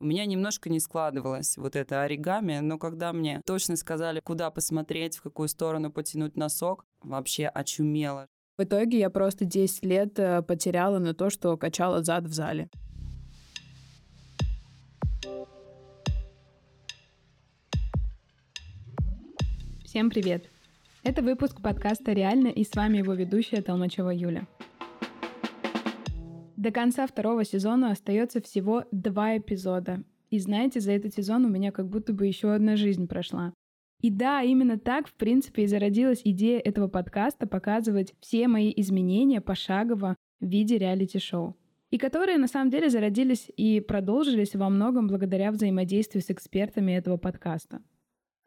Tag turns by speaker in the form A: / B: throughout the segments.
A: У меня немножко не складывалось вот это оригами, но когда мне точно сказали, куда посмотреть, в какую сторону потянуть носок, вообще очумело.
B: В итоге я просто 10 лет э, потеряла на то, что качала зад в зале. Всем привет! Это выпуск подкаста «Реально» и с вами его ведущая Толмачева Юля. До конца второго сезона остается всего два эпизода. И знаете, за этот сезон у меня как будто бы еще одна жизнь прошла. И да, именно так, в принципе, и зародилась идея этого подкаста показывать все мои изменения пошагово в виде реалити-шоу. И которые на самом деле зародились и продолжились во многом благодаря взаимодействию с экспертами этого подкаста.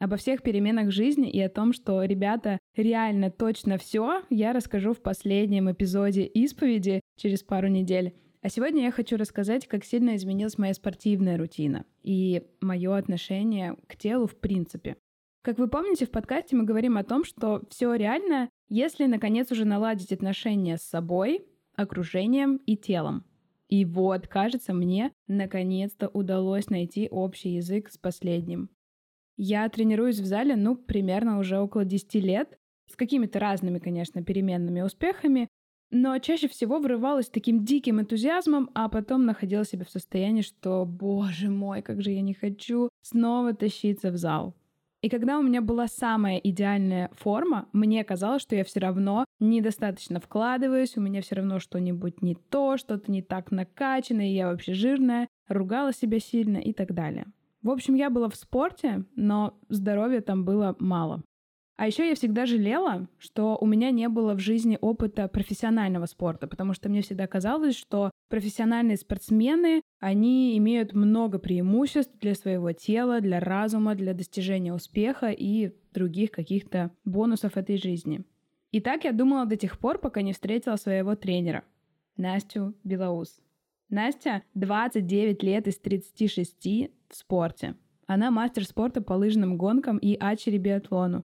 B: Обо всех переменах жизни и о том, что, ребята, реально точно все, я расскажу в последнем эпизоде исповеди, через пару недель. А сегодня я хочу рассказать, как сильно изменилась моя спортивная рутина и мое отношение к телу в принципе. Как вы помните, в подкасте мы говорим о том, что все реально, если наконец уже наладить отношения с собой, окружением и телом. И вот, кажется, мне наконец-то удалось найти общий язык с последним. Я тренируюсь в зале, ну, примерно уже около 10 лет, с какими-то разными, конечно, переменными успехами, но чаще всего врывалась таким диким энтузиазмом, а потом находила себя в состоянии, что, боже мой, как же я не хочу снова тащиться в зал. И когда у меня была самая идеальная форма, мне казалось, что я все равно недостаточно вкладываюсь, у меня все равно что-нибудь не то, что-то не так накачано, и я вообще жирная, ругала себя сильно и так далее. В общем, я была в спорте, но здоровья там было мало. А еще я всегда жалела, что у меня не было в жизни опыта профессионального спорта, потому что мне всегда казалось, что профессиональные спортсмены, они имеют много преимуществ для своего тела, для разума, для достижения успеха и других каких-то бонусов этой жизни. И так я думала до тех пор, пока не встретила своего тренера, Настю Белоус. Настя 29 лет из 36 в спорте. Она мастер спорта по лыжным гонкам и ачери биатлону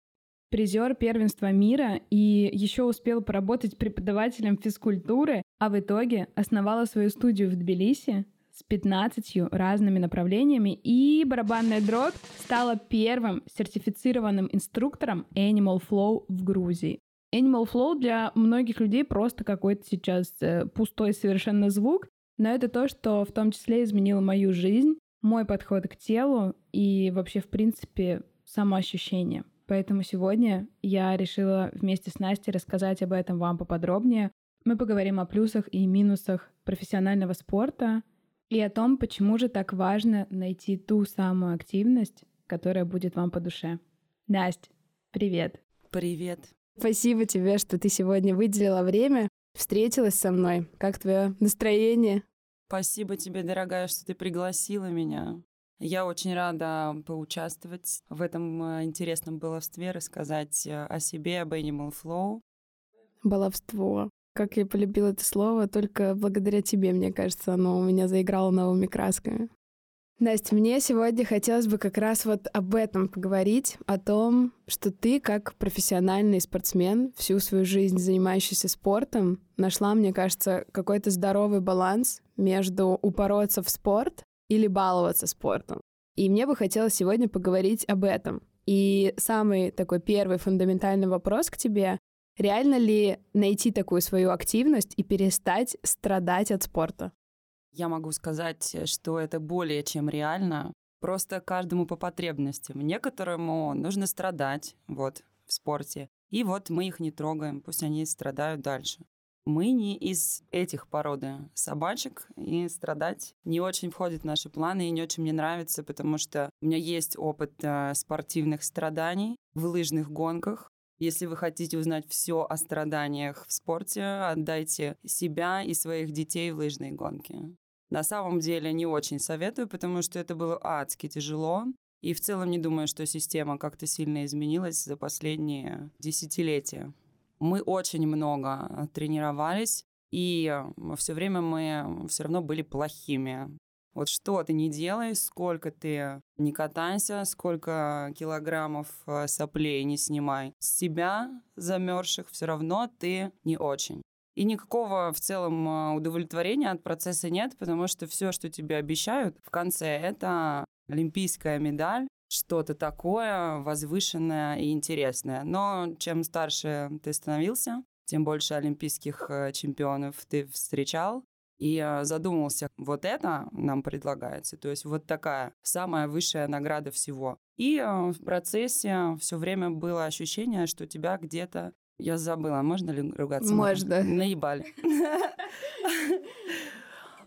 B: призер первенства мира и еще успел поработать преподавателем физкультуры, а в итоге основала свою студию в Тбилиси с 15 разными направлениями, и барабанная дробь стала первым сертифицированным инструктором Animal Flow в Грузии. Animal Flow для многих людей просто какой-то сейчас э, пустой совершенно звук, но это то, что в том числе изменило мою жизнь, мой подход к телу и вообще, в принципе, самоощущение. Поэтому сегодня я решила вместе с Настей рассказать об этом вам поподробнее. Мы поговорим о плюсах и минусах профессионального спорта и о том, почему же так важно найти ту самую активность, которая будет вам по душе. Настя, привет.
A: Привет.
B: Спасибо тебе, что ты сегодня выделила время, встретилась со мной. Как твое настроение?
A: Спасибо тебе, дорогая, что ты пригласила меня. Я очень рада поучаствовать в этом э, интересном баловстве, рассказать э, о себе, об Animal Flow.
B: Баловство. Как я полюбила это слово, только благодаря тебе, мне кажется, оно у меня заиграло новыми красками. Настя, мне сегодня хотелось бы как раз вот об этом поговорить, о том, что ты как профессиональный спортсмен, всю свою жизнь занимающийся спортом, нашла, мне кажется, какой-то здоровый баланс между упороться в спорт или баловаться спортом. И мне бы хотелось сегодня поговорить об этом. И самый такой первый фундаментальный вопрос к тебе. Реально ли найти такую свою активность и перестать страдать от спорта?
A: Я могу сказать, что это более чем реально. Просто каждому по потребностям. Некоторому нужно страдать вот, в спорте. И вот мы их не трогаем, пусть они страдают дальше. Мы не из этих породы собачек, и страдать не очень входит в наши планы, и не очень мне нравится, потому что у меня есть опыт э, спортивных страданий в лыжных гонках. Если вы хотите узнать все о страданиях в спорте, отдайте себя и своих детей в лыжные гонки. На самом деле не очень советую, потому что это было адски тяжело. И в целом не думаю, что система как-то сильно изменилась за последние десятилетия. Мы очень много тренировались, и все время мы все равно были плохими. Вот что ты не делай, сколько ты не катайся, сколько килограммов э, соплей не снимай. С себя замерзших все равно ты не очень. И никакого в целом а, удовлетворения от процесса нет, потому что все, что тебе обещают в конце, это олимпийская медаль, что-то такое возвышенное и интересное. Но чем старше ты становился, тем больше олимпийских э, чемпионов ты встречал, и э, задумался, вот это нам предлагается, то есть вот такая самая высшая награда всего. И э, в процессе все время было ощущение, что тебя где-то я забыла, можно ли ругаться?
B: Можно.
A: Наебали.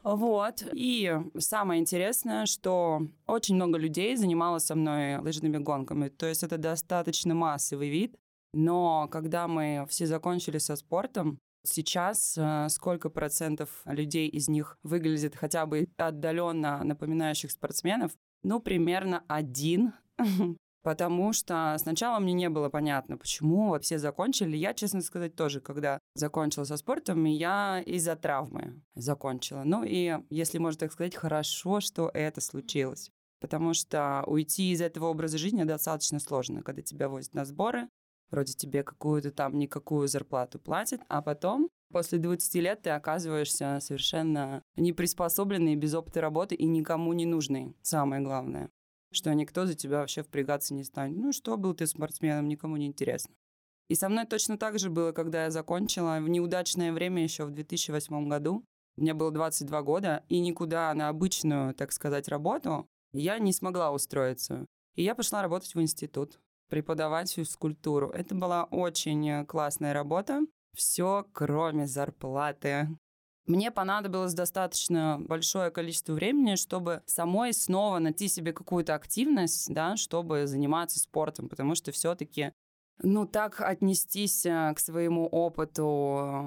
A: Вот. И самое интересное, что очень много людей занималось со мной лыжными гонками. То есть это достаточно массовый вид. Но когда мы все закончили со спортом, сейчас э, сколько процентов людей из них выглядит хотя бы отдаленно напоминающих спортсменов? Ну, примерно один Потому что сначала мне не было понятно, почему все закончили. Я, честно сказать, тоже, когда закончила со спортом, я из-за травмы закончила. Ну и, если можно так сказать, хорошо, что это случилось. Потому что уйти из этого образа жизни достаточно сложно, когда тебя возят на сборы, вроде тебе какую-то там никакую зарплату платят, а потом после 20 лет ты оказываешься совершенно неприспособленный, без опыта работы и никому не нужный, самое главное что никто за тебя вообще впрягаться не станет. Ну что, был ты спортсменом, никому не интересно. И со мной точно так же было, когда я закончила в неудачное время еще в 2008 году. Мне было 22 года, и никуда на обычную, так сказать, работу я не смогла устроиться. И я пошла работать в институт, преподавать физкультуру. Это была очень классная работа. Все, кроме зарплаты. Мне понадобилось достаточно большое количество времени, чтобы самой снова найти себе какую-то активность, да, чтобы заниматься спортом, потому что все-таки ну, так отнестись э, к своему опыту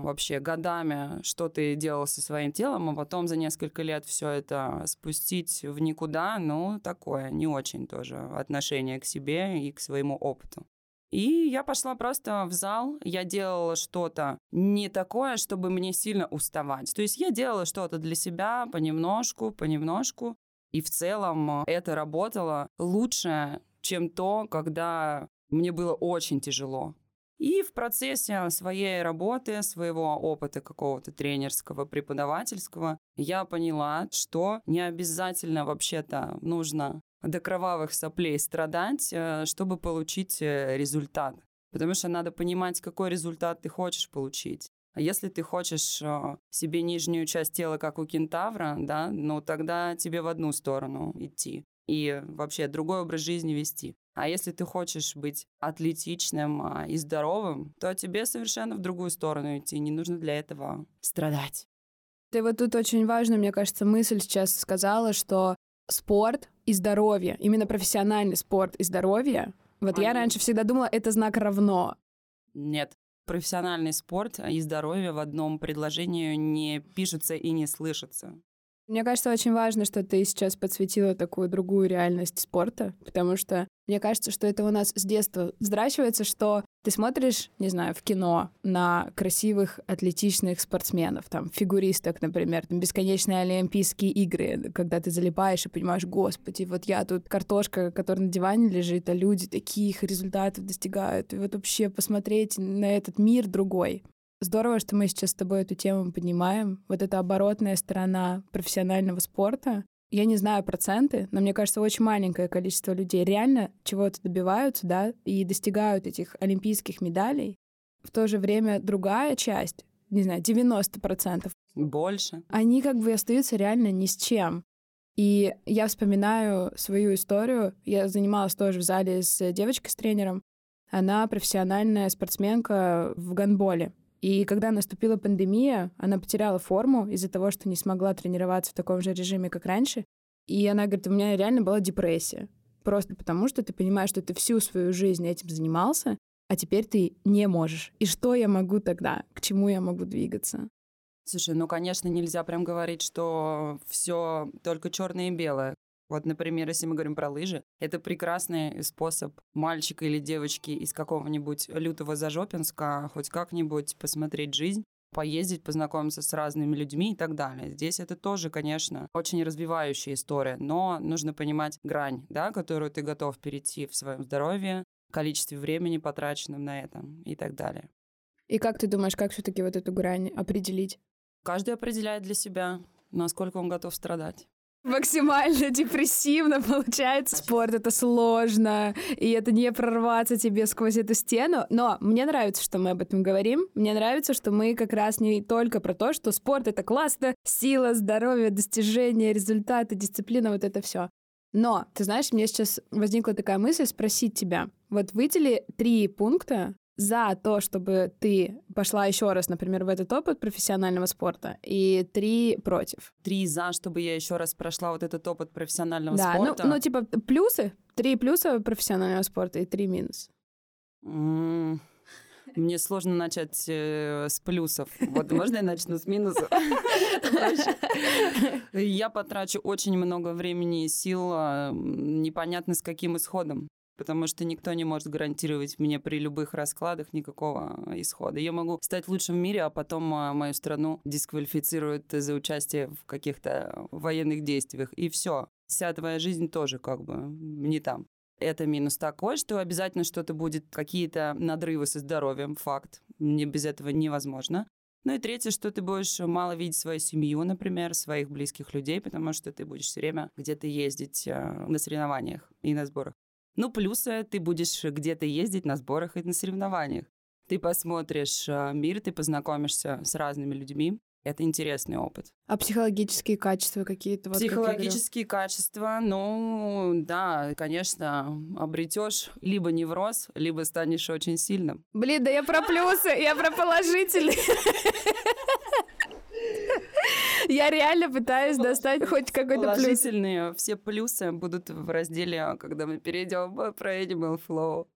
A: вообще годами, что ты делал со своим телом, а потом за несколько лет все это спустить в никуда, ну, такое не очень тоже отношение к себе и к своему опыту. И я пошла просто в зал, я делала что-то не такое, чтобы мне сильно уставать. То есть я делала что-то для себя понемножку, понемножку. И в целом это работало лучше, чем то, когда мне было очень тяжело. И в процессе своей работы, своего опыта какого-то тренерского, преподавательского, я поняла, что не обязательно вообще-то нужно до кровавых соплей страдать, э, чтобы получить э, результат. Потому что надо понимать, какой результат ты хочешь получить. А если ты хочешь э, себе нижнюю часть тела, как у кентавра, да, ну тогда тебе в одну сторону идти и вообще другой образ жизни вести. А если ты хочешь быть атлетичным а, и здоровым, то тебе совершенно в другую сторону идти. Не нужно для этого страдать.
B: Ты вот тут очень важно, мне кажется, мысль сейчас сказала, что спорт и здоровье, именно профессиональный спорт и здоровье, вот Они... я раньше всегда думала, это знак равно.
A: Нет, профессиональный спорт и здоровье в одном предложении не пишутся и не слышатся.
B: Мне кажется, очень важно, что ты сейчас подсветила такую другую реальность спорта, потому что мне кажется, что это у нас с детства вздрачивается, что ты смотришь, не знаю, в кино на красивых, атлетичных спортсменов, там, фигуристок, например, там, бесконечные Олимпийские игры, когда ты залипаешь и понимаешь, господи, вот я тут картошка, которая на диване лежит, а люди таких результатов достигают. И вот вообще посмотреть на этот мир другой. Здорово, что мы сейчас с тобой эту тему поднимаем. Вот эта оборотная сторона профессионального спорта. Я не знаю проценты, но мне кажется, очень маленькое количество людей реально чего-то добиваются, да, и достигают этих олимпийских медалей. В то же время другая часть, не знаю, 90%.
A: Больше.
B: Они как бы остаются реально ни с чем. И я вспоминаю свою историю. Я занималась тоже в зале с девочкой, с тренером. Она профессиональная спортсменка в гандболе. И когда наступила пандемия, она потеряла форму из-за того, что не смогла тренироваться в таком же режиме, как раньше. И она говорит, у меня реально была депрессия. Просто потому, что ты понимаешь, что ты всю свою жизнь этим занимался, а теперь ты не можешь. И что я могу тогда? К чему я могу двигаться?
A: Слушай, ну, конечно, нельзя прям говорить, что все только черное и белое. Вот, например, если мы говорим про лыжи, это прекрасный способ мальчика или девочки из какого-нибудь лютого Зажопинска хоть как-нибудь посмотреть жизнь поездить, познакомиться с разными людьми и так далее. Здесь это тоже, конечно, очень развивающая история, но нужно понимать грань, да, которую ты готов перейти в своем здоровье, количестве времени, потраченном на это и так далее.
B: И как ты думаешь, как все-таки вот эту грань определить?
A: Каждый определяет для себя, насколько он готов страдать
B: максимально депрессивно получается. Спорт — это сложно, и это не прорваться тебе сквозь эту стену. Но мне нравится, что мы об этом говорим. Мне нравится, что мы как раз не только про то, что спорт — это классно, сила, здоровье, достижения, результаты, дисциплина, вот это все. Но, ты знаешь, мне сейчас возникла такая мысль спросить тебя. Вот выдели три пункта, за то, чтобы ты пошла еще раз, например, в этот опыт профессионального спорта, и три против.
A: Три за, чтобы я еще раз прошла вот этот опыт профессионального
B: да,
A: ну, спорта.
B: Ну, ну, типа, плюсы, три плюса профессионального спорта и три минус.
A: Мне сложно начать э, с плюсов. Вот можно я начну с минусов? Я потрачу очень много времени и сил, а, непонятно с каким исходом потому что никто не может гарантировать мне при любых раскладах никакого исхода. Я могу стать лучшим в мире, а потом а, мою страну дисквалифицируют за участие в каких-то военных действиях, и все. Вся твоя жизнь тоже как бы не там. Это минус такой, что обязательно что-то будет, какие-то надрывы со здоровьем, факт. Мне без этого невозможно. Ну и третье, что ты будешь мало видеть свою семью, например, своих близких людей, потому что ты будешь все время где-то ездить э, на соревнованиях и на сборах. Ну, плюс ты будешь где-то ездить на сборах и на соревнованиях. Ты посмотришь а, мир, ты познакомишься с разными людьми. Это интересный опыт.
B: А психологические качества какие-то?
A: Вот психологические как качества, ну да, конечно, обретешь либо невроз, либо станешь очень сильным.
B: Блин, да я про плюсы, я про положительные. Я реально пытаюсь достать хоть какой-то плюс.
A: Положительные все плюсы будут в разделе, когда мы перейдем про Animal Flow.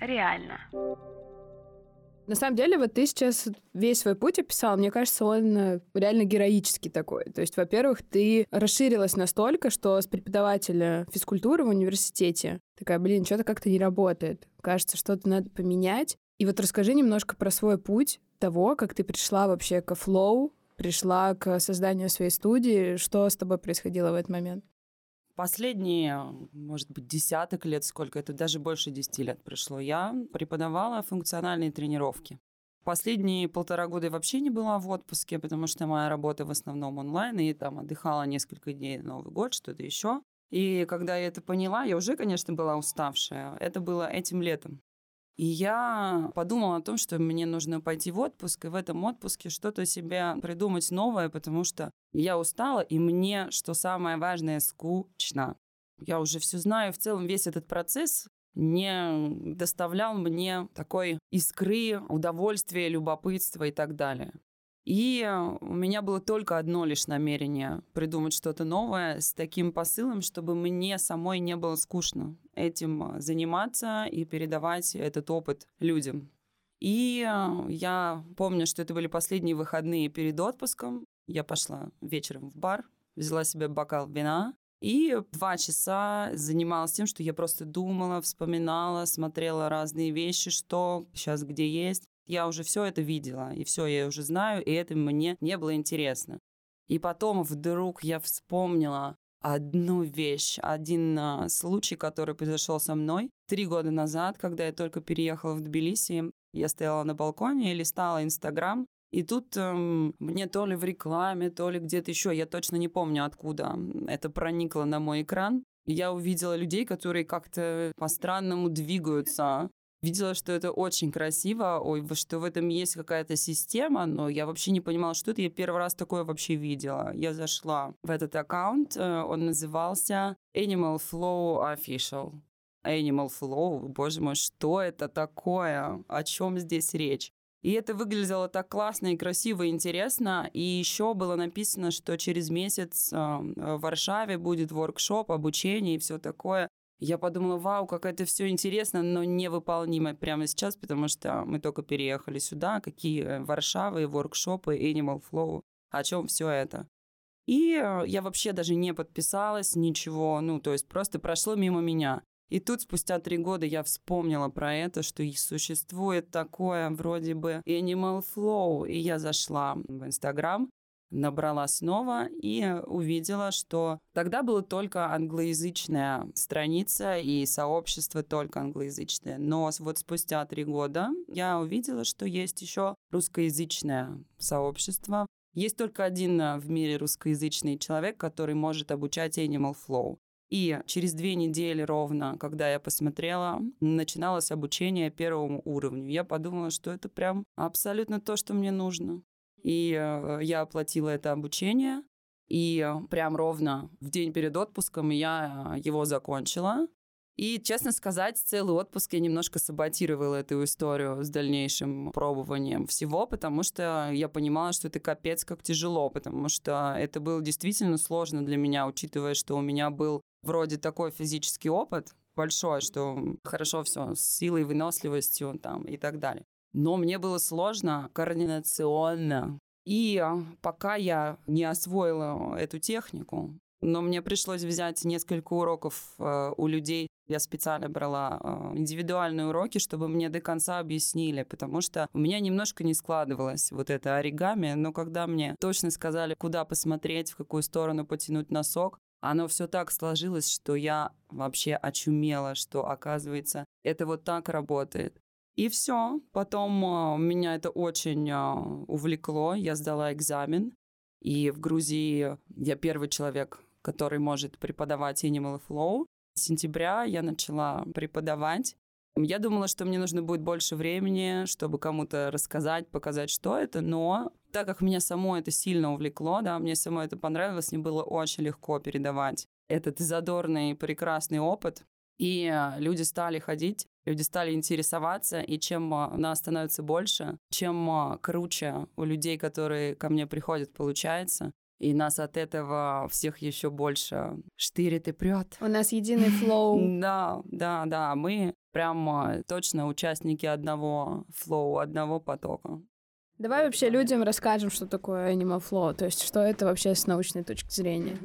B: Реально. На самом деле, вот ты сейчас весь свой путь описал, мне кажется, он э, реально героический такой. То есть, во-первых, ты расширилась настолько, что с преподавателя физкультуры в университете такая, блин, что-то как-то не работает. Кажется, что-то надо поменять. И вот расскажи немножко про свой путь того, как ты пришла вообще к флоу, пришла к созданию своей студии. Что с тобой происходило в этот момент?
A: Последние, может быть, десяток лет, сколько это, даже больше десяти лет прошло, я преподавала функциональные тренировки. Последние полтора года я вообще не была в отпуске, потому что моя работа в основном онлайн, и там отдыхала несколько дней Новый год, что-то еще. И когда я это поняла, я уже, конечно, была уставшая. Это было этим летом. И я подумала о том, что мне нужно пойти в отпуск, и в этом отпуске что-то себе придумать новое, потому что я устала, и мне, что самое важное, скучно. Я уже все знаю, в целом весь этот процесс не доставлял мне такой искры, удовольствия, любопытства и так далее. И э, у меня было только одно лишь намерение придумать что-то новое с таким посылом, чтобы мне самой не было скучно этим э, заниматься и передавать этот опыт людям. И э, я помню, что это были последние выходные перед отпуском. Я пошла вечером в бар, взяла себе бокал вина и два часа занималась тем, что я просто думала, вспоминала, смотрела разные вещи, что сейчас где есть. Я уже все это видела, и все я уже знаю, и это мне не было интересно. И потом вдруг я вспомнила одну вещь, один а, случай, который произошел со мной три года назад, когда я только переехала в Тбилиси. Я стояла на балконе и листала Инстаграм, и тут эм, мне то ли в рекламе, то ли где-то еще, я точно не помню откуда, это проникло на мой экран. Я увидела людей, которые как-то по-странному двигаются видела, что это очень красиво, ой, что в этом есть какая-то система, но я вообще не понимала, что это. Я первый раз такое вообще видела. Я зашла в этот аккаунт, э, он назывался Animal Flow Official. Animal Flow, боже мой, что это такое? О чем здесь речь? И это выглядело так классно и красиво и интересно. И еще было написано, что через месяц э, в Варшаве будет воркшоп, обучение и все такое. Я подумала, вау, как это все интересно, но невыполнимо прямо сейчас, потому что мы только переехали сюда, какие э, Варшавы, воркшопы, Animal Flow, о чем все это. И э, я вообще даже не подписалась, ничего, ну, то есть просто прошло мимо меня. И тут спустя три года я вспомнила про это, что и существует такое вроде бы Animal Flow, и я зашла в Инстаграм, набрала снова и увидела, что тогда была только англоязычная страница и сообщество только англоязычное. Но вот спустя три года я увидела, что есть еще русскоязычное сообщество. Есть только один э, в мире русскоязычный человек, который может обучать Animal Flow. И через две недели ровно, когда я посмотрела, начиналось обучение первому уровню. Я подумала, что это прям абсолютно то, что мне нужно. И э, я оплатила это обучение. И э, прям ровно в день перед отпуском я его закончила. И, честно сказать, целый отпуск я немножко саботировала эту историю с дальнейшим пробованием всего, потому что я понимала, что это капец как тяжело, потому что это было действительно сложно для меня, учитывая, что у меня был вроде такой физический опыт большой, что хорошо все с силой, выносливостью там и так далее. Но мне было сложно координационно. И пока я не освоила эту технику, но мне пришлось взять несколько уроков э, у людей. Я специально брала э, индивидуальные уроки, чтобы мне до конца объяснили, потому что у меня немножко не складывалось вот это оригами, но когда мне точно сказали, куда посмотреть, в какую сторону потянуть носок, оно все так сложилось, что я вообще очумела, что, оказывается, это вот так работает. И все. Потом э, меня это очень э, увлекло. Я сдала экзамен. И в Грузии я первый человек, который может преподавать Animal Flow. С сентября я начала преподавать. Я думала, что мне нужно будет больше времени, чтобы кому-то рассказать, показать, что это, но так как меня само это сильно увлекло, да, мне само это понравилось, мне было очень легко передавать этот задорный, прекрасный опыт. И э, люди стали ходить, люди стали интересоваться, и чем э, нас становится больше, чем э, круче у людей, которые ко мне приходят, получается, и нас от этого всех еще больше штырит и прет.
B: У нас единый flow.
A: Да, да, да. Мы прям точно участники одного flow, одного потока.
B: Давай вообще людям расскажем, что такое Animal Flow, то есть что это вообще с научной точки зрения.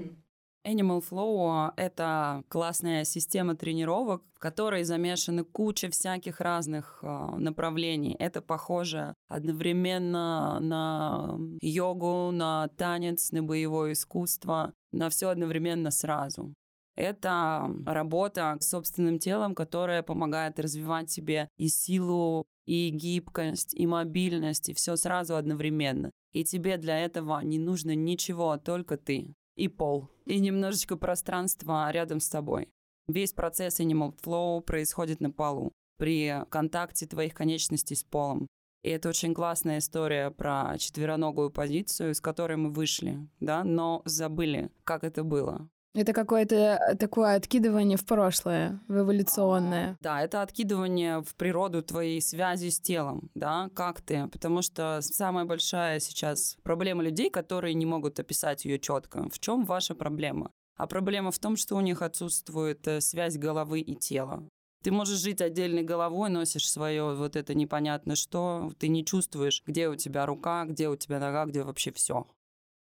A: Animal Flow — это классная система тренировок, в которой замешаны куча всяких разных э, направлений. Это похоже одновременно на йогу, на танец, на боевое искусство, на все одновременно сразу. Это работа с собственным телом, которая помогает развивать себе и силу, и гибкость, и мобильность, и все сразу одновременно. И тебе для этого не нужно ничего, только ты и пол, и немножечко пространства рядом с тобой. Весь процесс Animal Flow происходит на полу при контакте твоих конечностей с полом. И это очень классная история про четвероногую позицию, с которой мы вышли, да, но забыли, как это было.
B: Это какое-то такое откидывание в прошлое, в эволюционное.
A: Да, это откидывание в природу твоей связи с телом, да, как ты. Потому что самая большая сейчас проблема людей, которые не могут описать ее четко. В чем ваша проблема? А проблема в том, что у них отсутствует э, связь головы и тела. Ты можешь жить отдельной головой, носишь свое вот это непонятно что, ты не чувствуешь, где у тебя рука, где у тебя нога, где вообще все.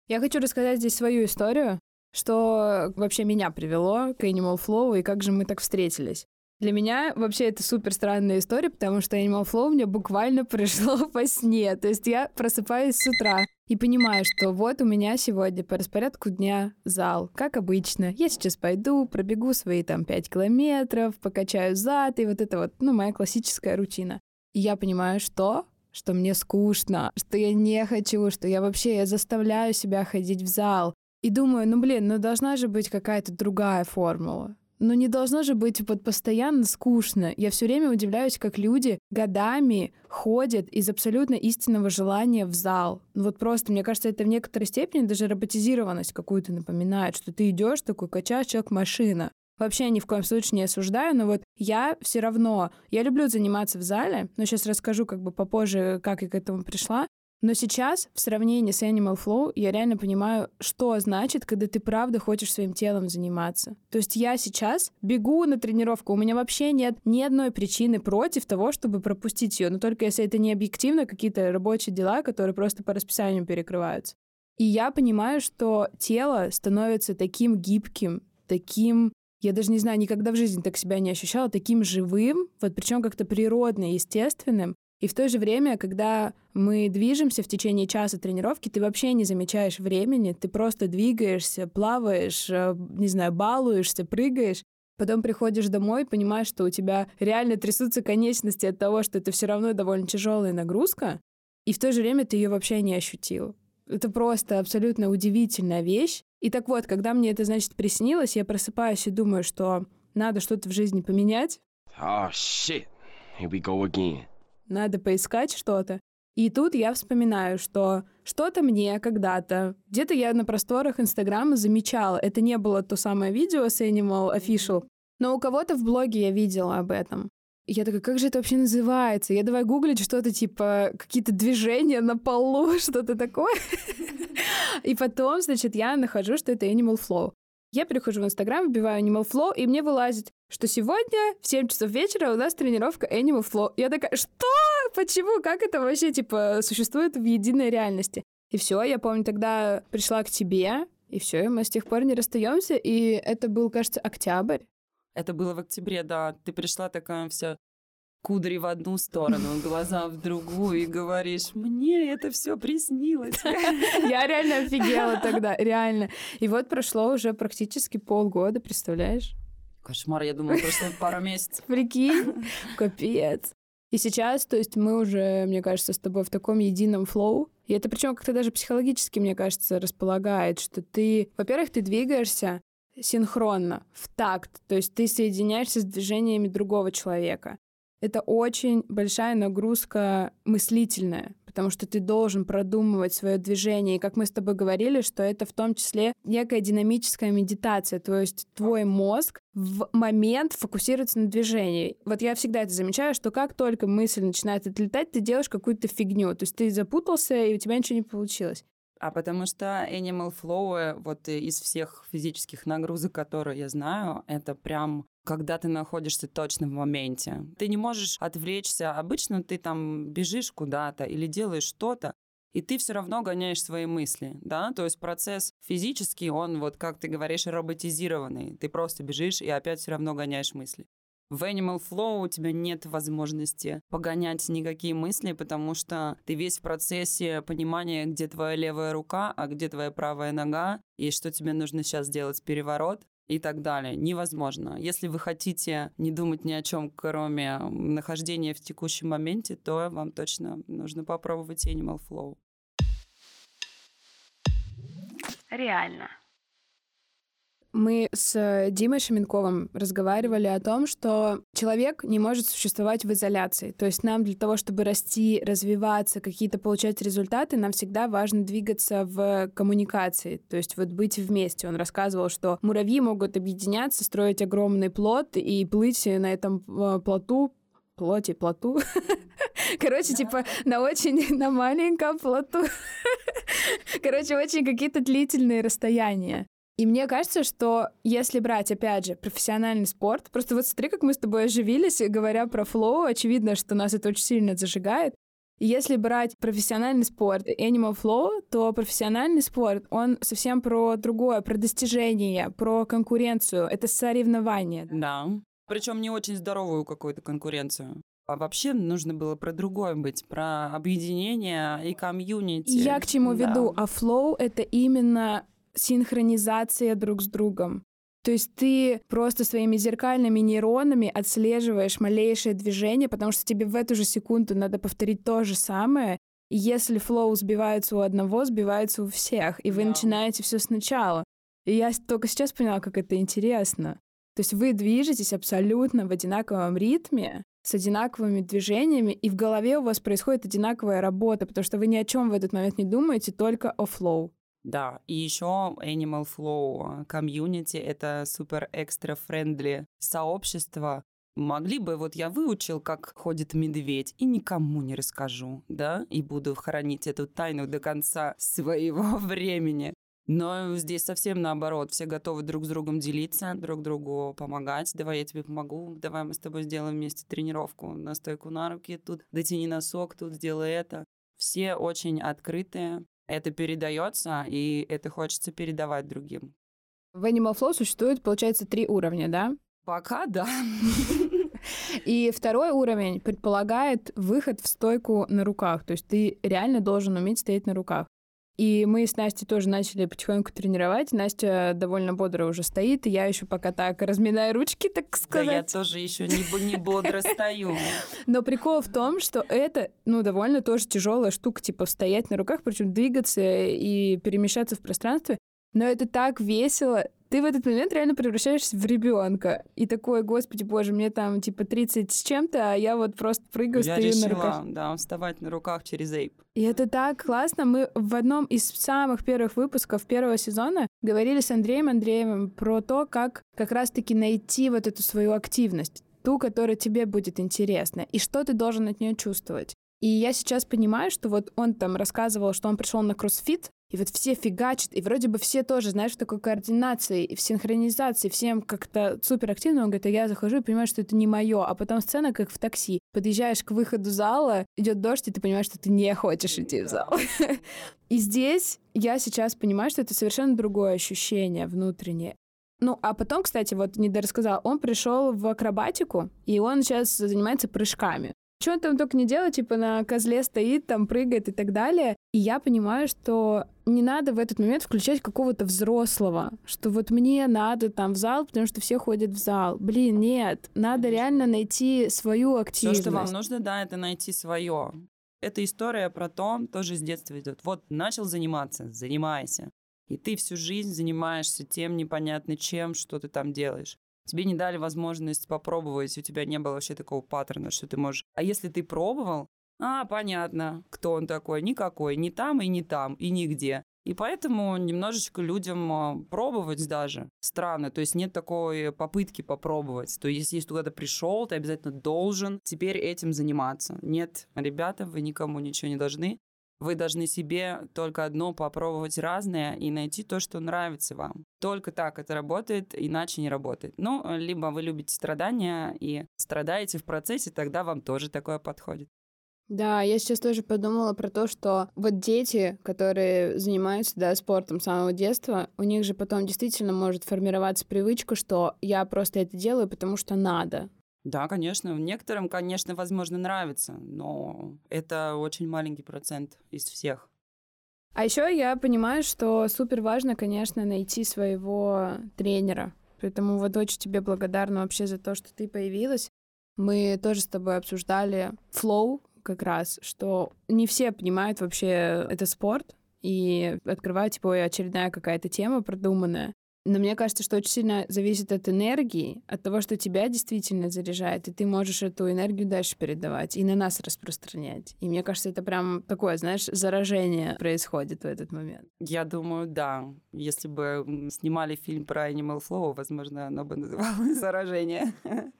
B: Я хочу рассказать здесь свою историю что вообще меня привело к Animal Flow и как же мы так встретились. Для меня вообще это супер странная история, потому что Animal Flow мне буквально пришло по сне. То есть я просыпаюсь с утра и понимаю, что вот у меня сегодня по распорядку дня зал, как обычно. Я сейчас пойду, пробегу свои там 5 километров, покачаю зад, и вот это вот, ну, моя классическая рутина. И я понимаю, что что мне скучно, что я не хочу, что я вообще я заставляю себя ходить в зал. И думаю, ну блин, ну должна же быть какая-то другая формула. Ну не должно же быть вот постоянно скучно. Я все время удивляюсь, как люди годами ходят из абсолютно истинного желания в зал. Ну вот просто, мне кажется, это в некоторой степени даже роботизированность какую-то напоминает, что ты идешь такой, качаешь человек машина. Вообще ни в коем случае не осуждаю, но вот я все равно, я люблю заниматься в зале, но сейчас расскажу как бы попозже, как я к этому пришла. Но сейчас, в сравнении с Animal Flow, я реально понимаю, что значит, когда ты правда хочешь своим телом заниматься. То есть я сейчас бегу на тренировку, у меня вообще нет ни одной причины против того, чтобы пропустить ее, но только если это не объективно какие-то рабочие дела, которые просто по расписанию перекрываются. И я понимаю, что тело становится таким гибким, таким я даже не знаю, никогда в жизни так себя не ощущала таким живым, вот причем как-то природно, естественным, И в то же время, когда мы движемся в течение часа тренировки, ты вообще не замечаешь времени, ты просто двигаешься, плаваешь, э, не знаю, балуешься, прыгаешь. Потом приходишь домой, понимаешь, что у тебя реально трясутся конечности от того, что это все равно довольно тяжелая нагрузка, и в то же время ты ее вообще не ощутил. Это просто абсолютно удивительная вещь. И так вот, когда мне это, значит, приснилось, я просыпаюсь и думаю, что надо что-то в жизни поменять.
C: Oh shit. Here we go again
B: надо поискать что-то. И тут я вспоминаю, что что-то мне когда-то, где-то я на просторах Инстаграма замечала, это не было то самое видео с Animal Official, но у кого-то в блоге я видела об этом. И я такая, как же это вообще называется? Я давай гуглить что-то типа какие-то движения на полу, что-то такое. И потом, значит, я нахожу, что это Animal Flow. Я перехожу в Инстаграм, вбиваю Animal Flow, и мне вылазит, что сегодня в 7 часов вечера у нас тренировка Animal Flow. Я такая, что? Почему? Как это вообще, типа, существует в единой реальности? И все, я помню, тогда пришла к тебе, и все, мы с тех пор не расстаемся, и это был, кажется, октябрь.
A: Это было в октябре, да. Ты пришла такая вся кудри в одну сторону, глаза в другую, и говоришь, мне это все приснилось.
B: Я реально офигела тогда, реально. И вот прошло уже практически полгода, представляешь?
A: Кошмар, я думала, прошло пару месяцев.
B: Прикинь, капец. И сейчас, то есть мы уже, мне кажется, с тобой в таком едином флоу. И это причем как-то даже психологически, мне кажется, располагает, что ты, во-первых, ты двигаешься синхронно, в такт, то есть ты соединяешься с движениями другого человека это очень большая нагрузка мыслительная, потому что ты должен продумывать свое движение. И как мы с тобой говорили, что это в том числе некая динамическая медитация, то есть твой мозг в момент фокусируется на движении. Вот я всегда это замечаю, что как только мысль начинает отлетать, ты делаешь какую-то фигню. То есть ты запутался, и у тебя ничего не получилось.
A: А потому что Animal Flow, э, вот из всех физических нагрузок, которые я знаю, это прям когда ты находишься точно в моменте. Ты не можешь отвлечься. Обычно ты там бежишь куда-то или делаешь что-то, и ты все равно гоняешь свои мысли, да, то есть процесс физический, он вот, как ты говоришь, роботизированный, ты просто бежишь и опять все равно гоняешь мысли. В Animal Flow у тебя нет возможности погонять никакие мысли, потому что ты весь в процессе понимания, где твоя левая рука, а где твоя правая нога, и что тебе нужно сейчас сделать переворот, и так далее. Невозможно. Если вы хотите не думать ни о чем, кроме нахождения в текущем моменте, то вам точно нужно попробовать Animal Flow.
B: Реально. Мы с Димой Шаменковым разговаривали о том, что человек не может существовать в изоляции. То есть нам для того, чтобы расти, развиваться, какие-то получать результаты, нам всегда важно двигаться в коммуникации, то есть вот быть вместе. Он рассказывал, что муравьи могут объединяться, строить огромный плод и плыть на этом э, плоту плоти, плоту. Короче, типа на очень, на маленьком плоту. Короче, очень какие-то длительные расстояния. И мне кажется, что если брать, опять же, профессиональный спорт, просто вот смотри, как мы с тобой оживились, говоря про флоу, очевидно, что нас это очень сильно зажигает. И если брать профессиональный спорт, Animal Flow, то профессиональный спорт, он совсем про другое, про достижение, про конкуренцию. Это соревнование.
A: Да. Причем не очень здоровую какую-то конкуренцию. А вообще нужно было про другое быть, про объединение и комьюнити.
B: Я к чему да. веду? А flow — это именно синхронизация друг с другом. То есть ты просто своими зеркальными нейронами отслеживаешь малейшее движение, потому что тебе в эту же секунду надо повторить то же самое. И если flow сбивается у одного, сбивается у всех, и вы yeah. начинаете все сначала. И я только сейчас поняла, как это интересно. То есть вы движетесь абсолютно в одинаковом ритме, с одинаковыми движениями, и в голове у вас происходит одинаковая работа, потому что вы ни о чем в этот момент не думаете, только о flow.
A: Да, и еще Animal Flow комьюнити — это супер extra friendly сообщество. Могли бы, вот я выучил, как ходит медведь, и никому не расскажу, да, и буду хранить эту тайну до конца своего времени. Но здесь совсем наоборот. Все готовы друг с другом делиться, друг другу помогать. Давай я тебе помогу, давай мы с тобой сделаем вместе тренировку. на стойку на руки, тут дотяни носок, тут сделай это. Все очень открытые, это передается, и это хочется передавать другим.
B: В Animal Flow существует, получается, три уровня, да?
A: Пока да.
B: И второй уровень предполагает выход в стойку на руках. То есть ты реально должен уметь стоять на руках. И мы с Настей тоже начали потихоньку тренировать. Настя довольно бодро уже стоит, и я еще пока так разминаю ручки, так сказать. Да,
A: я тоже еще не, не бодро стою.
B: Но прикол в том, что это, ну, довольно тоже тяжелая штука, типа стоять на руках, причем двигаться и перемещаться в пространстве. Но это так весело ты в этот момент реально превращаешься в ребенка. И такой, господи боже, мне там типа 30 с чем-то, а я вот просто прыгаю, я стою
A: решила,
B: на руках.
A: да, вставать на руках через эйп.
B: И это так классно. Мы в одном из самых первых выпусков первого сезона говорили с Андреем Андреевым про то, как как раз-таки найти вот эту свою активность, ту, которая тебе будет интересна, и что ты должен от нее чувствовать. И я сейчас понимаю, что вот он там рассказывал, что он пришел на кроссфит, и вот все фигачат, и вроде бы все тоже, знаешь, в такой координации, и в синхронизации, всем как-то супер активно. Он говорит, а я захожу и понимаю, что это не мое. А потом сцена, как в такси. Подъезжаешь к выходу зала, идет дождь, и ты понимаешь, что ты не хочешь идти в зал. И здесь я сейчас понимаю, что это совершенно другое ощущение внутреннее. Ну, а потом, кстати, вот не рассказал, он пришел в акробатику, и он сейчас занимается прыжками. Что он там только не делает, типа на козле стоит, там прыгает и так далее. И я понимаю, что не надо в этот момент включать какого-то взрослого, что вот мне надо там в зал, потому что все ходят в зал. Блин, нет, надо реально найти свою активность.
A: Все, что вам нужно, да, это найти свое. Эта история про то, тоже с детства идет. Вот начал заниматься, занимайся. И ты всю жизнь занимаешься тем непонятно чем, что ты там делаешь тебе не дали возможность попробовать, у тебя не было вообще такого паттерна, что ты можешь... А если ты пробовал, а, понятно, кто он такой, никакой, ни там и не там, и нигде. И поэтому немножечко людям а, пробовать даже странно. То есть нет такой попытки попробовать. То есть если куда-то пришел, ты обязательно должен теперь этим заниматься. Нет, ребята, вы никому ничего не должны. Вы должны себе только одно попробовать разное и найти то, что нравится вам. Только так это работает, иначе не работает. Ну, либо вы любите страдания и страдаете в процессе, тогда вам тоже такое подходит.
B: Да, я сейчас тоже подумала про то, что вот дети, которые занимаются да, спортом с самого детства, у них же потом действительно может формироваться привычка, что я просто это делаю, потому что надо.
A: Да, конечно. Некоторым, конечно, возможно, нравится, но это очень маленький процент из всех.
B: А еще я понимаю, что супер важно, конечно, найти своего тренера. Поэтому вот очень тебе благодарна вообще за то, что ты появилась. Мы тоже с тобой обсуждали флоу как раз, что не все понимают вообще это спорт, и открывают, типа, очередная какая-то тема продуманная. Но мне кажется, что очень сильно зависит от энергии, от того, что тебя действительно заряжает, и ты можешь эту энергию дальше передавать и на нас распространять. И мне кажется, это прям такое, знаешь, заражение происходит в этот момент.
A: Я думаю, да. Если бы снимали фильм про Animal Flow, возможно, оно бы называлось «Заражение».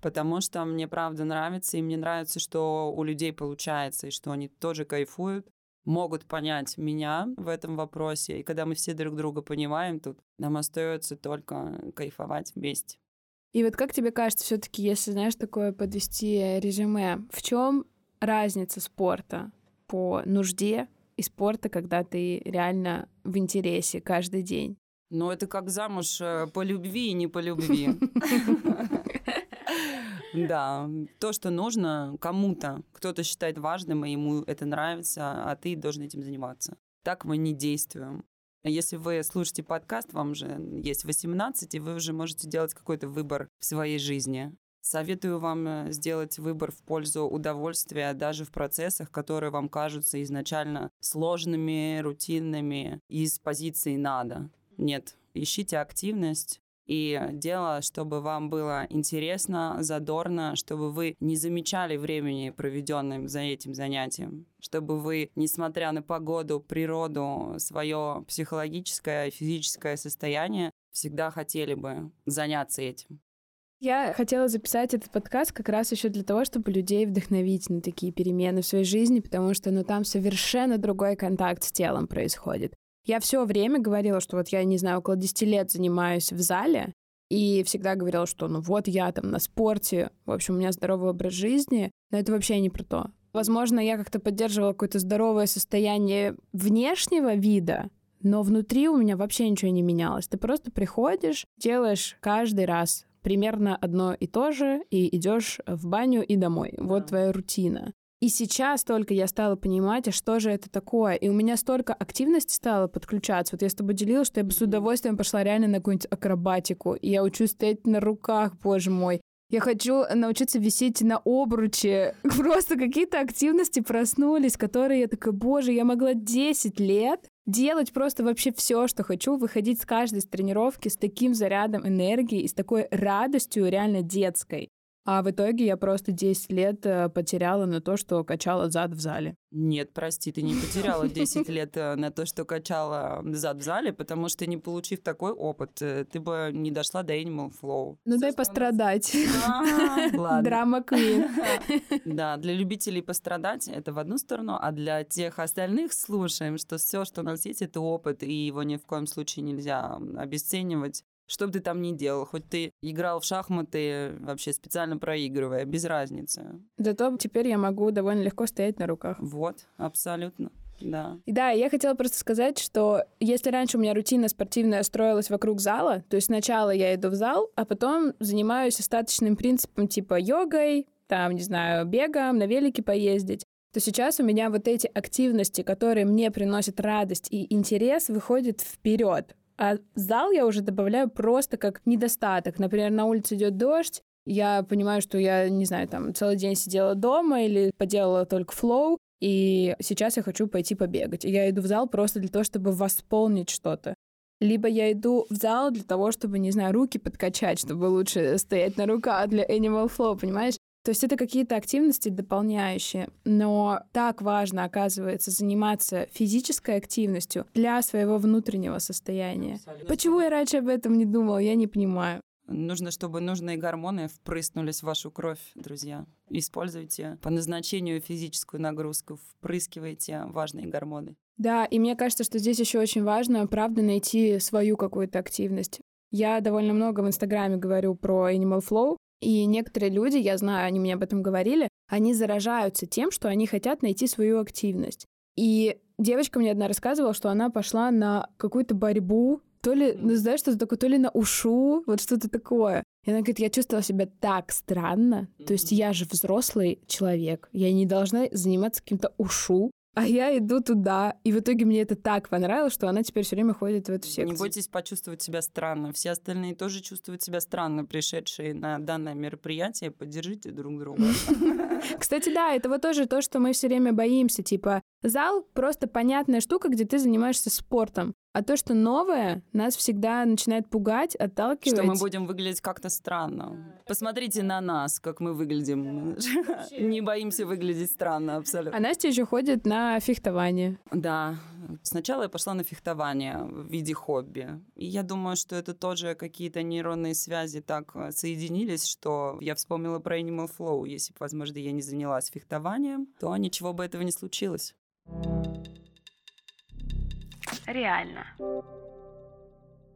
A: Потому что мне правда нравится, и мне нравится, что у людей получается, и что они тоже кайфуют могут понять меня в этом вопросе. И когда мы все друг друга понимаем, тут нам остается только кайфовать вместе.
B: И вот как тебе кажется, все-таки, если знаешь такое подвести резюме, в чем разница спорта по нужде и спорта, когда ты реально в интересе каждый день?
A: Ну, это как замуж э, по любви и не по любви. Да, то, что нужно кому-то, кто-то считает важным, и ему это нравится, а ты должен этим заниматься. Так мы не действуем. Если вы слушаете подкаст, вам же есть 18, и вы уже можете делать какой-то выбор в своей жизни. Советую вам э, сделать выбор в пользу удовольствия даже в процессах, которые вам кажутся изначально сложными, рутинными, из позиции «надо». Нет, ищите активность, и дело, чтобы вам было интересно, задорно, чтобы вы не замечали времени, проведенным за этим занятием, чтобы вы, несмотря на погоду, природу, свое психологическое физическое состояние, всегда хотели бы заняться этим.
B: Я хотела записать этот подкаст как раз еще для того, чтобы людей вдохновить на такие перемены в своей жизни, потому что ну, там совершенно другой контакт с телом происходит. Я все время говорила, что вот я, не знаю, около 10 лет занимаюсь в зале, и всегда говорила, что ну вот я там на спорте, в общем, у меня здоровый образ жизни, но это вообще не про то. Возможно, я как-то поддерживала какое-то здоровое состояние внешнего вида, но внутри у меня вообще ничего не менялось. Ты просто приходишь, делаешь каждый раз примерно одно и то же, и идешь в баню и домой. Да. Вот твоя рутина. И сейчас только я стала понимать, а что же это такое. И у меня столько активности стало подключаться. Вот я с тобой делилась, что я бы с удовольствием пошла реально на какую-нибудь акробатику. И я учусь стоять на руках, боже мой. Я хочу научиться висеть на обруче. Просто какие-то активности проснулись, которые я такая, боже, я могла 10 лет делать просто вообще все, что хочу, выходить с каждой с тренировки с таким зарядом энергии и с такой радостью реально детской. А в итоге я просто 10 лет э, потеряла на то, что качала зад в зале.
A: Нет, прости, ты не потеряла 10 лет э, на то, что качала зад в зале, потому что не получив такой опыт, э, ты бы не дошла до Animal Flow.
B: Ну дай пострадать. Драма Queen.
A: Да, для любителей пострадать это в одну сторону, а для тех остальных слушаем, что все, что у нас есть, это опыт, и его ни в коем случае нельзя обесценивать. Что бы ты там ни делал, хоть ты играл в шахматы, вообще специально проигрывая, без разницы.
B: Зато теперь я могу довольно легко стоять на руках.
A: Вот, абсолютно. Да.
B: Да, я хотела просто сказать, что если раньше у меня рутина спортивная строилась вокруг зала, то есть сначала я иду в зал, а потом занимаюсь остаточным принципом типа йогой, там, не знаю, бегом, на велике поездить, то сейчас у меня вот эти активности, которые мне приносят радость и интерес, выходят вперед. А зал я уже добавляю просто как недостаток. Например, на улице идет дождь, я понимаю, что я, не знаю, там целый день сидела дома или поделала только флоу, и сейчас я хочу пойти побегать. Я иду в зал просто для того, чтобы восполнить что-то. Либо я иду в зал для того, чтобы, не знаю, руки подкачать, чтобы лучше стоять на руках для Animal Flow, понимаешь? То есть это какие-то активности дополняющие, но так важно, оказывается, заниматься физической активностью для своего внутреннего состояния. Абсолютно. Почему я раньше об этом не думала, я не понимаю.
A: Нужно, чтобы нужные гормоны впрыснулись в вашу кровь, друзья. Используйте по назначению физическую нагрузку, впрыскивайте важные гормоны.
B: Да, и мне кажется, что здесь еще очень важно, правда, найти свою какую-то активность. Я довольно много в Инстаграме говорю про Animal Flow, и некоторые люди, я знаю, они мне об этом говорили, они заражаются тем, что они хотят найти свою активность. И девочка мне одна рассказывала, что она пошла на какую-то борьбу, то ли, ну знаешь, что-то такое, то ли на ушу, вот что-то такое. И она говорит, я чувствовала себя так странно. То есть я же взрослый человек, я не должна заниматься каким-то ушу. А я иду туда, и в итоге мне это так понравилось, что она теперь все время ходит в эту секцию.
A: Не бойтесь почувствовать себя странно. Все остальные тоже чувствуют себя странно, пришедшие на данное мероприятие. Поддержите друг друга.
B: Кстати, да, это вот тоже то, что мы все время боимся. Типа, зал просто понятная штука, где ты занимаешься спортом. А то, что новое, нас всегда начинает пугать, отталкивать.
A: Что мы будем выглядеть как-то странно. Посмотрите на нас, как мы выглядим. Не боимся выглядеть странно абсолютно.
B: А Настя еще ходит на фехтование.
A: Да. Сначала я пошла на фехтование в виде хобби. И я думаю, что это тоже какие-то нейронные связи так э, соединились, что я вспомнила про Animal Flow. Если бы, возможно, я не занялась фехтованием, то ничего бы этого не случилось
B: реально.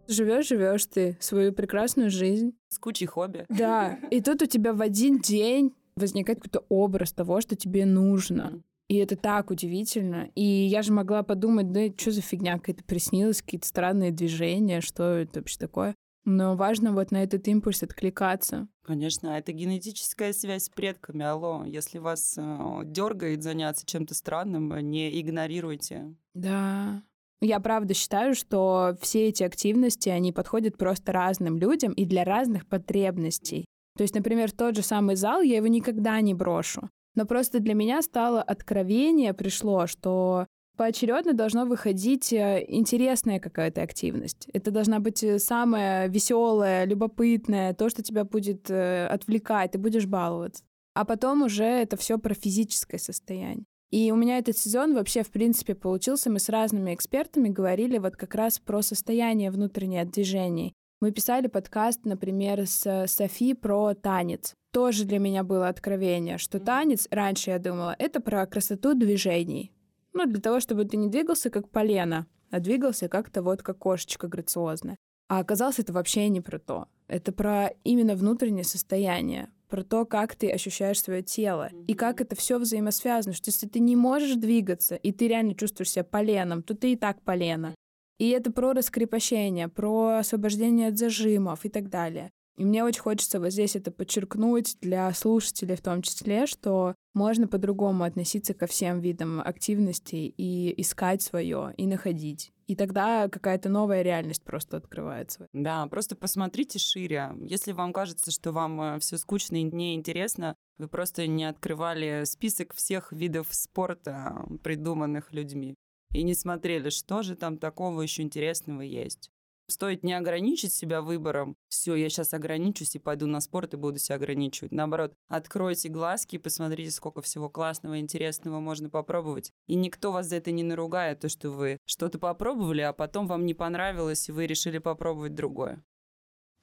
B: Живешь, живешь ты свою прекрасную жизнь.
A: С кучей хобби.
B: Да. И тут у тебя в один день возникает какой-то образ того, что тебе нужно. И это так удивительно. И я же могла подумать, да что за фигня какая-то приснилась, какие-то странные движения, что это вообще такое. Но важно вот на этот импульс откликаться.
A: Конечно, это генетическая связь с предками. Алло, если вас э, дергает заняться чем-то странным, не игнорируйте.
B: Да. Я правда считаю, что все эти активности, они подходят просто разным людям и для разных потребностей. То есть, например, тот же самый зал, я его никогда не брошу. Но просто для меня стало откровение, пришло, что поочередно должно выходить э, интересная какая-то активность. Это должна быть э, самая веселая, любопытная, то, что тебя будет э, отвлекать, ты будешь баловаться. А потом уже это все про физическое состояние. И у меня этот сезон вообще, в принципе, получился. Мы с разными экспертами говорили вот как раз про состояние внутреннее от движений. Мы писали подкаст, например, с Софи про танец. Тоже для меня было откровение, что танец, раньше я думала, это про красоту движений. Ну, для того, чтобы ты не двигался как полено, а двигался как-то вот как кошечка грациозная. А оказалось, это вообще не про то. Это про именно внутреннее состояние, про то, как ты ощущаешь свое тело и как это все взаимосвязано, что если ты не можешь двигаться, и ты реально чувствуешь себя поленом, то ты и так полено. И это про раскрепощение, про освобождение от зажимов и так далее. И мне очень хочется вот здесь это подчеркнуть для слушателей в том числе, что можно по-другому относиться ко всем видам активностей и искать свое, и находить. И тогда какая-то новая реальность просто открывается.
A: Да, просто посмотрите шире. Если вам кажется, что вам э, все скучно и неинтересно, вы просто не открывали список всех видов спорта, придуманных людьми, и не смотрели, что же там такого еще интересного есть. Стоит не ограничить себя выбором. Все, я сейчас ограничусь и пойду на спорт и буду себя ограничивать. Наоборот, откройте глазки и посмотрите, сколько всего классного, интересного можно попробовать. И никто вас за это не наругает, то, что вы что-то попробовали, а потом вам не понравилось, и вы решили попробовать другое.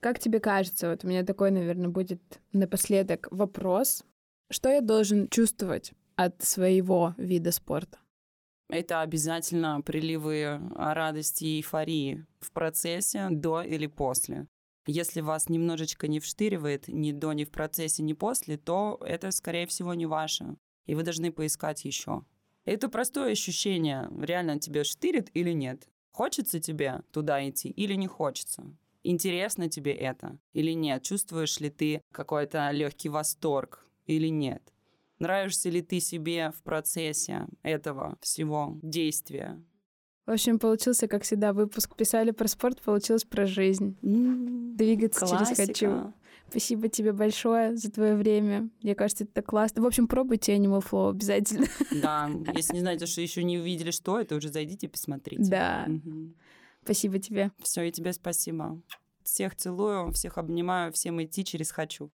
B: Как тебе кажется, вот у меня такой, наверное, будет напоследок вопрос. Что я должен чувствовать от своего вида спорта?
A: Это обязательно приливы радости и эйфории в процессе, до или после. Если вас немножечко не вштыривает ни до, ни в процессе, ни после, то это, скорее всего, не ваше. И вы должны поискать еще. Это простое ощущение. Реально тебе штырит или нет? Хочется тебе туда идти или не хочется? Интересно тебе это или нет? Чувствуешь ли ты какой-то легкий восторг или нет? Нравишься ли ты себе в процессе этого всего действия?
B: В общем, получился, как всегда, выпуск писали про спорт, получилось про жизнь. Mm, Двигаться классика. через «хочу». Спасибо тебе большое за твое время. Мне кажется, это классно. В общем, пробуйте Animal Flow обязательно.
A: Да, если не знаете, что еще не увидели, что это, уже зайдите и посмотрите.
B: Да. Угу. Спасибо тебе.
A: Все, и тебе спасибо. Всех целую, всех обнимаю, всем идти через «хочу».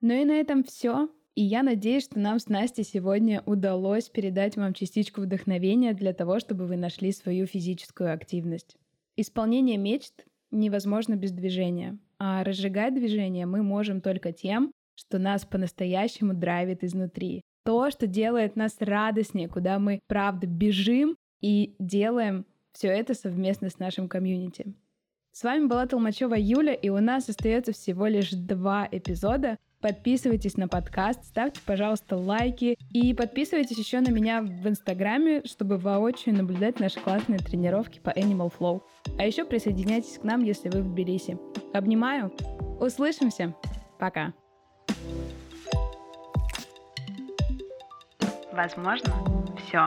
B: Ну и на этом все. И я надеюсь, что нам с Настей сегодня удалось передать вам частичку вдохновения для того, чтобы вы нашли свою физическую активность. Исполнение мечт невозможно без движения, а разжигать движение мы можем только тем, что нас по-настоящему драйвит изнутри. То, что делает нас радостнее, куда мы, правда, бежим и делаем все это совместно с нашим комьюнити. С вами была Толмачева Юля, и у нас остается всего лишь два эпизода. Подписывайтесь на подкаст, ставьте, пожалуйста, лайки и подписывайтесь еще на меня в Инстаграме, чтобы воочию наблюдать наши классные тренировки по Animal Flow. А еще присоединяйтесь к нам, если вы в Тбилиси. Обнимаю. Услышимся. Пока. Возможно, все.